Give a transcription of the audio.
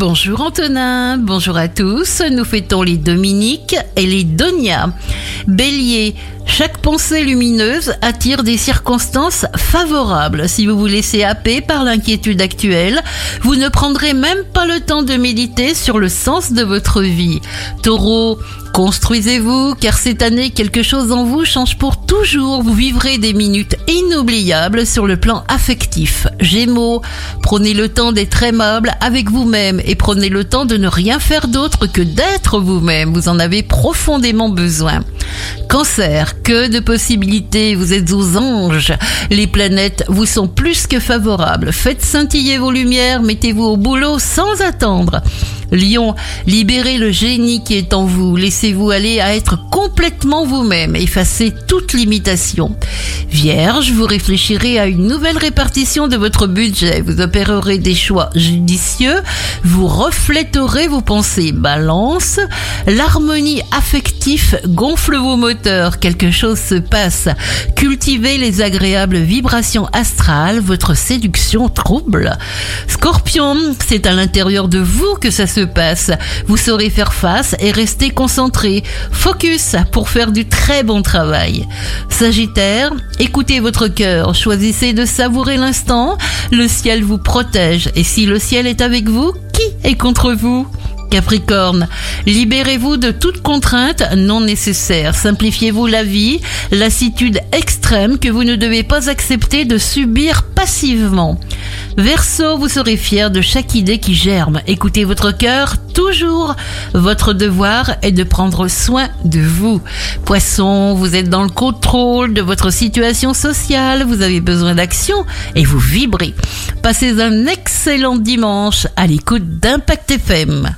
bonjour Antonin, bonjour à tous. Nous fêtons les Dominiques et les Donia. Bélier, chaque pensée lumineuse attire des circonstances favorables. Si vous vous laissez happer par l'inquiétude actuelle, vous ne prendrez même pas le temps de méditer sur le sens de votre vie. Taureau, Construisez-vous, car cette année, quelque chose en vous change pour toujours. Vous vivrez des minutes inoubliables sur le plan affectif. Gémeaux, prenez le temps d'être aimable avec vous-même et prenez le temps de ne rien faire d'autre que d'être vous-même. Vous en avez profondément besoin. Cancer, que de possibilités, vous êtes aux anges. Les planètes vous sont plus que favorables. Faites scintiller vos lumières, mettez-vous au boulot sans attendre. Lion, libérez le génie qui est en vous, laissez-vous aller à être complètement vous-même, effacez toute limitation. Vierge, vous réfléchirez à une nouvelle répartition de votre budget, vous opérerez des choix judicieux, vous refléterez vos pensées. Balance, l'harmonie affective gonfle vos moteurs, quelque chose se passe. Cultivez les agréables vibrations astrales, votre séduction trouble. Scorpion, c'est à l'intérieur de vous que ça se passe. Vous saurez faire face et rester concentré. Focus pour faire du très bon travail. Sagittaire, écoutez votre cœur, choisissez de savourer l'instant. Le ciel vous protège et si le ciel est avec vous, qui est contre vous? Capricorne, libérez-vous de toute contrainte non nécessaire. Simplifiez-vous la vie, lassitude extrême que vous ne devez pas accepter de subir passivement. Verseau, vous serez fier de chaque idée qui germe. Écoutez votre cœur toujours. Votre devoir est de prendre soin de vous. Poisson, vous êtes dans le contrôle de votre situation sociale, vous avez besoin d'action et vous vibrez. Passez un excellent dimanche à l'écoute d'Impact FM.